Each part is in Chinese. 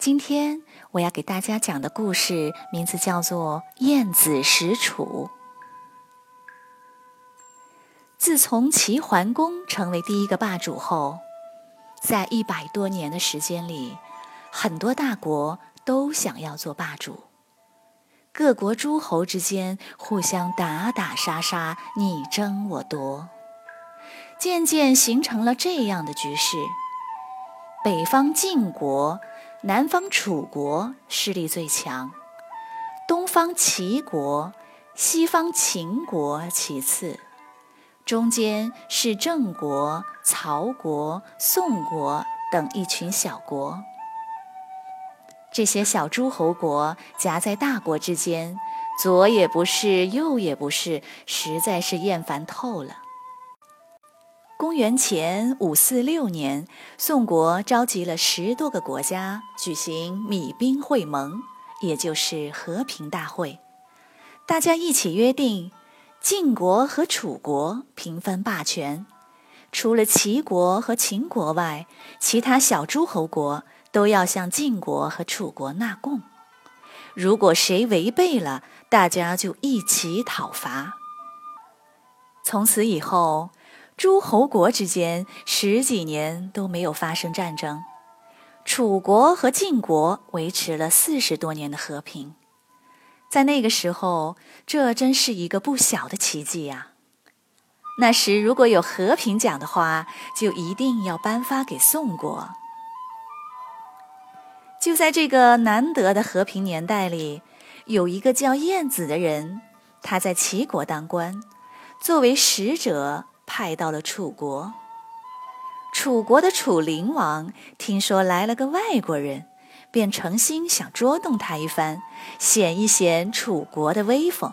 今天我要给大家讲的故事名字叫做《晏子使楚》。自从齐桓公成为第一个霸主后，在一百多年的时间里，很多大国都想要做霸主，各国诸侯之间互相打打杀杀，你争我夺，渐渐形成了这样的局势：北方晋国。南方楚国势力最强，东方齐国、西方秦国其次，中间是郑国、曹国、宋国等一群小国。这些小诸侯国夹在大国之间，左也不是，右也不是，实在是厌烦透了。公元前五四六年，宋国召集了十多个国家举行米兵会盟，也就是和平大会。大家一起约定，晋国和楚国平分霸权，除了齐国和秦国外，其他小诸侯国都要向晋国和楚国纳贡。如果谁违背了，大家就一起讨伐。从此以后。诸侯国之间十几年都没有发生战争，楚国和晋国维持了四十多年的和平，在那个时候，这真是一个不小的奇迹呀！那时如果有和平奖的话，就一定要颁发给宋国。就在这个难得的和平年代里，有一个叫晏子的人，他在齐国当官，作为使者。派到了楚国。楚国的楚灵王听说来了个外国人，便诚心想捉弄他一番，显一显楚国的威风。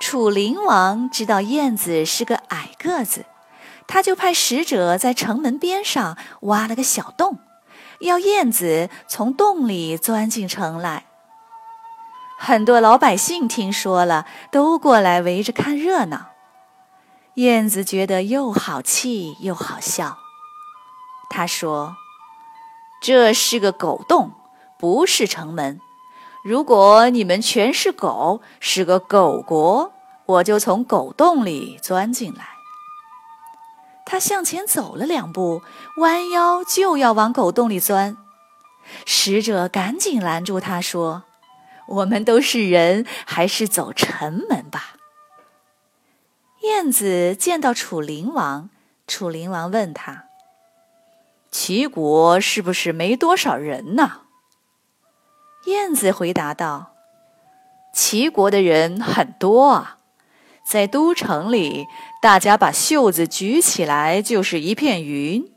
楚灵王知道燕子是个矮个子，他就派使者在城门边上挖了个小洞，要燕子从洞里钻进城来。很多老百姓听说了，都过来围着看热闹。燕子觉得又好气又好笑，他说：“这是个狗洞，不是城门。如果你们全是狗，是个狗国，我就从狗洞里钻进来。”他向前走了两步，弯腰就要往狗洞里钻，使者赶紧拦住他说：“我们都是人，还是走城门吧。”燕子见到楚灵王，楚灵王问他：“齐国是不是没多少人呢？”燕子回答道：“齐国的人很多啊，在都城里，大家把袖子举起来就是一片云，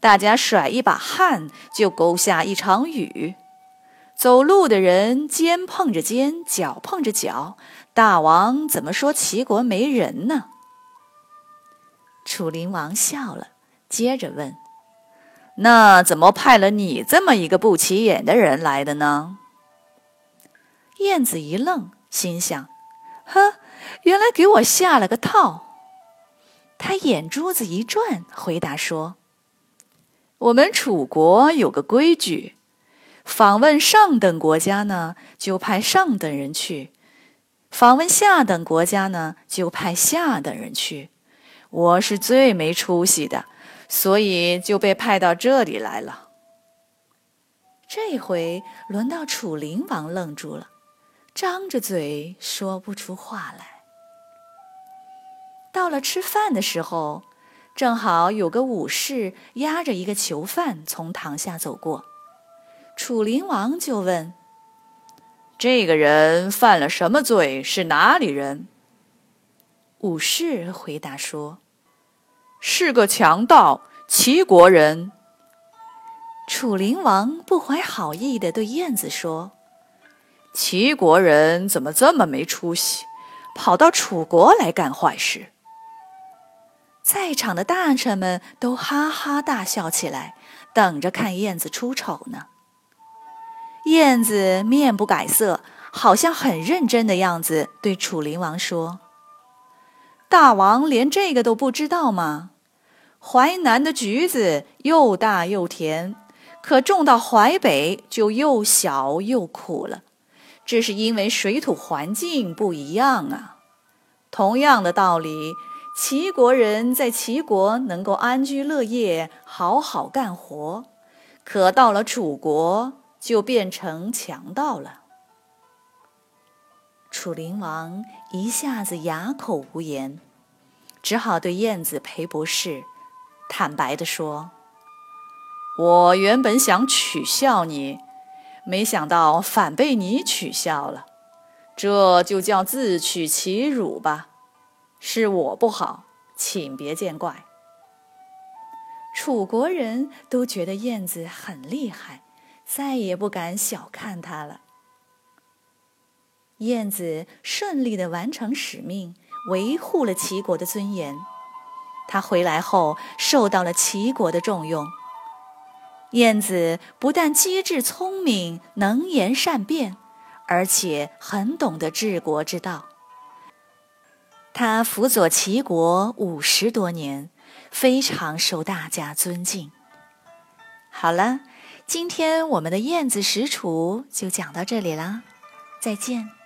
大家甩一把汗就勾下一场雨。走路的人肩碰着肩，脚碰着脚。”大王怎么说齐国没人呢？楚灵王笑了，接着问：“那怎么派了你这么一个不起眼的人来的呢？”燕子一愣，心想：“呵，原来给我下了个套。”他眼珠子一转，回答说：“我们楚国有个规矩，访问上等国家呢，就派上等人去。”访问下等国家呢，就派下等人去。我是最没出息的，所以就被派到这里来了。这回轮到楚灵王愣住了，张着嘴说不出话来。到了吃饭的时候，正好有个武士押着一个囚犯从堂下走过，楚灵王就问。这个人犯了什么罪？是哪里人？武士回答说：“是个强盗，齐国人。”楚灵王不怀好意的对燕子说：“齐国人怎么这么没出息，跑到楚国来干坏事？”在场的大臣们都哈哈大笑起来，等着看燕子出丑呢。燕子面不改色，好像很认真的样子，对楚灵王说：“大王连这个都不知道吗？淮南的橘子又大又甜，可种到淮北就又小又苦了。这是因为水土环境不一样啊。同样的道理，齐国人在齐国能够安居乐业，好好干活，可到了楚国就变成强盗了。楚灵王一下子哑口无言，只好对燕子赔不是，坦白地说：“我原本想取笑你。”没想到反被你取笑了，这就叫自取其辱吧。是我不好，请别见怪。楚国人都觉得燕子很厉害，再也不敢小看它了。燕子顺利的完成使命，维护了齐国的尊严。他回来后，受到了齐国的重用。燕子不但机智聪明、能言善辩，而且很懂得治国之道。他辅佐齐国五十多年，非常受大家尊敬。好了，今天我们的燕子食楚就讲到这里啦，再见。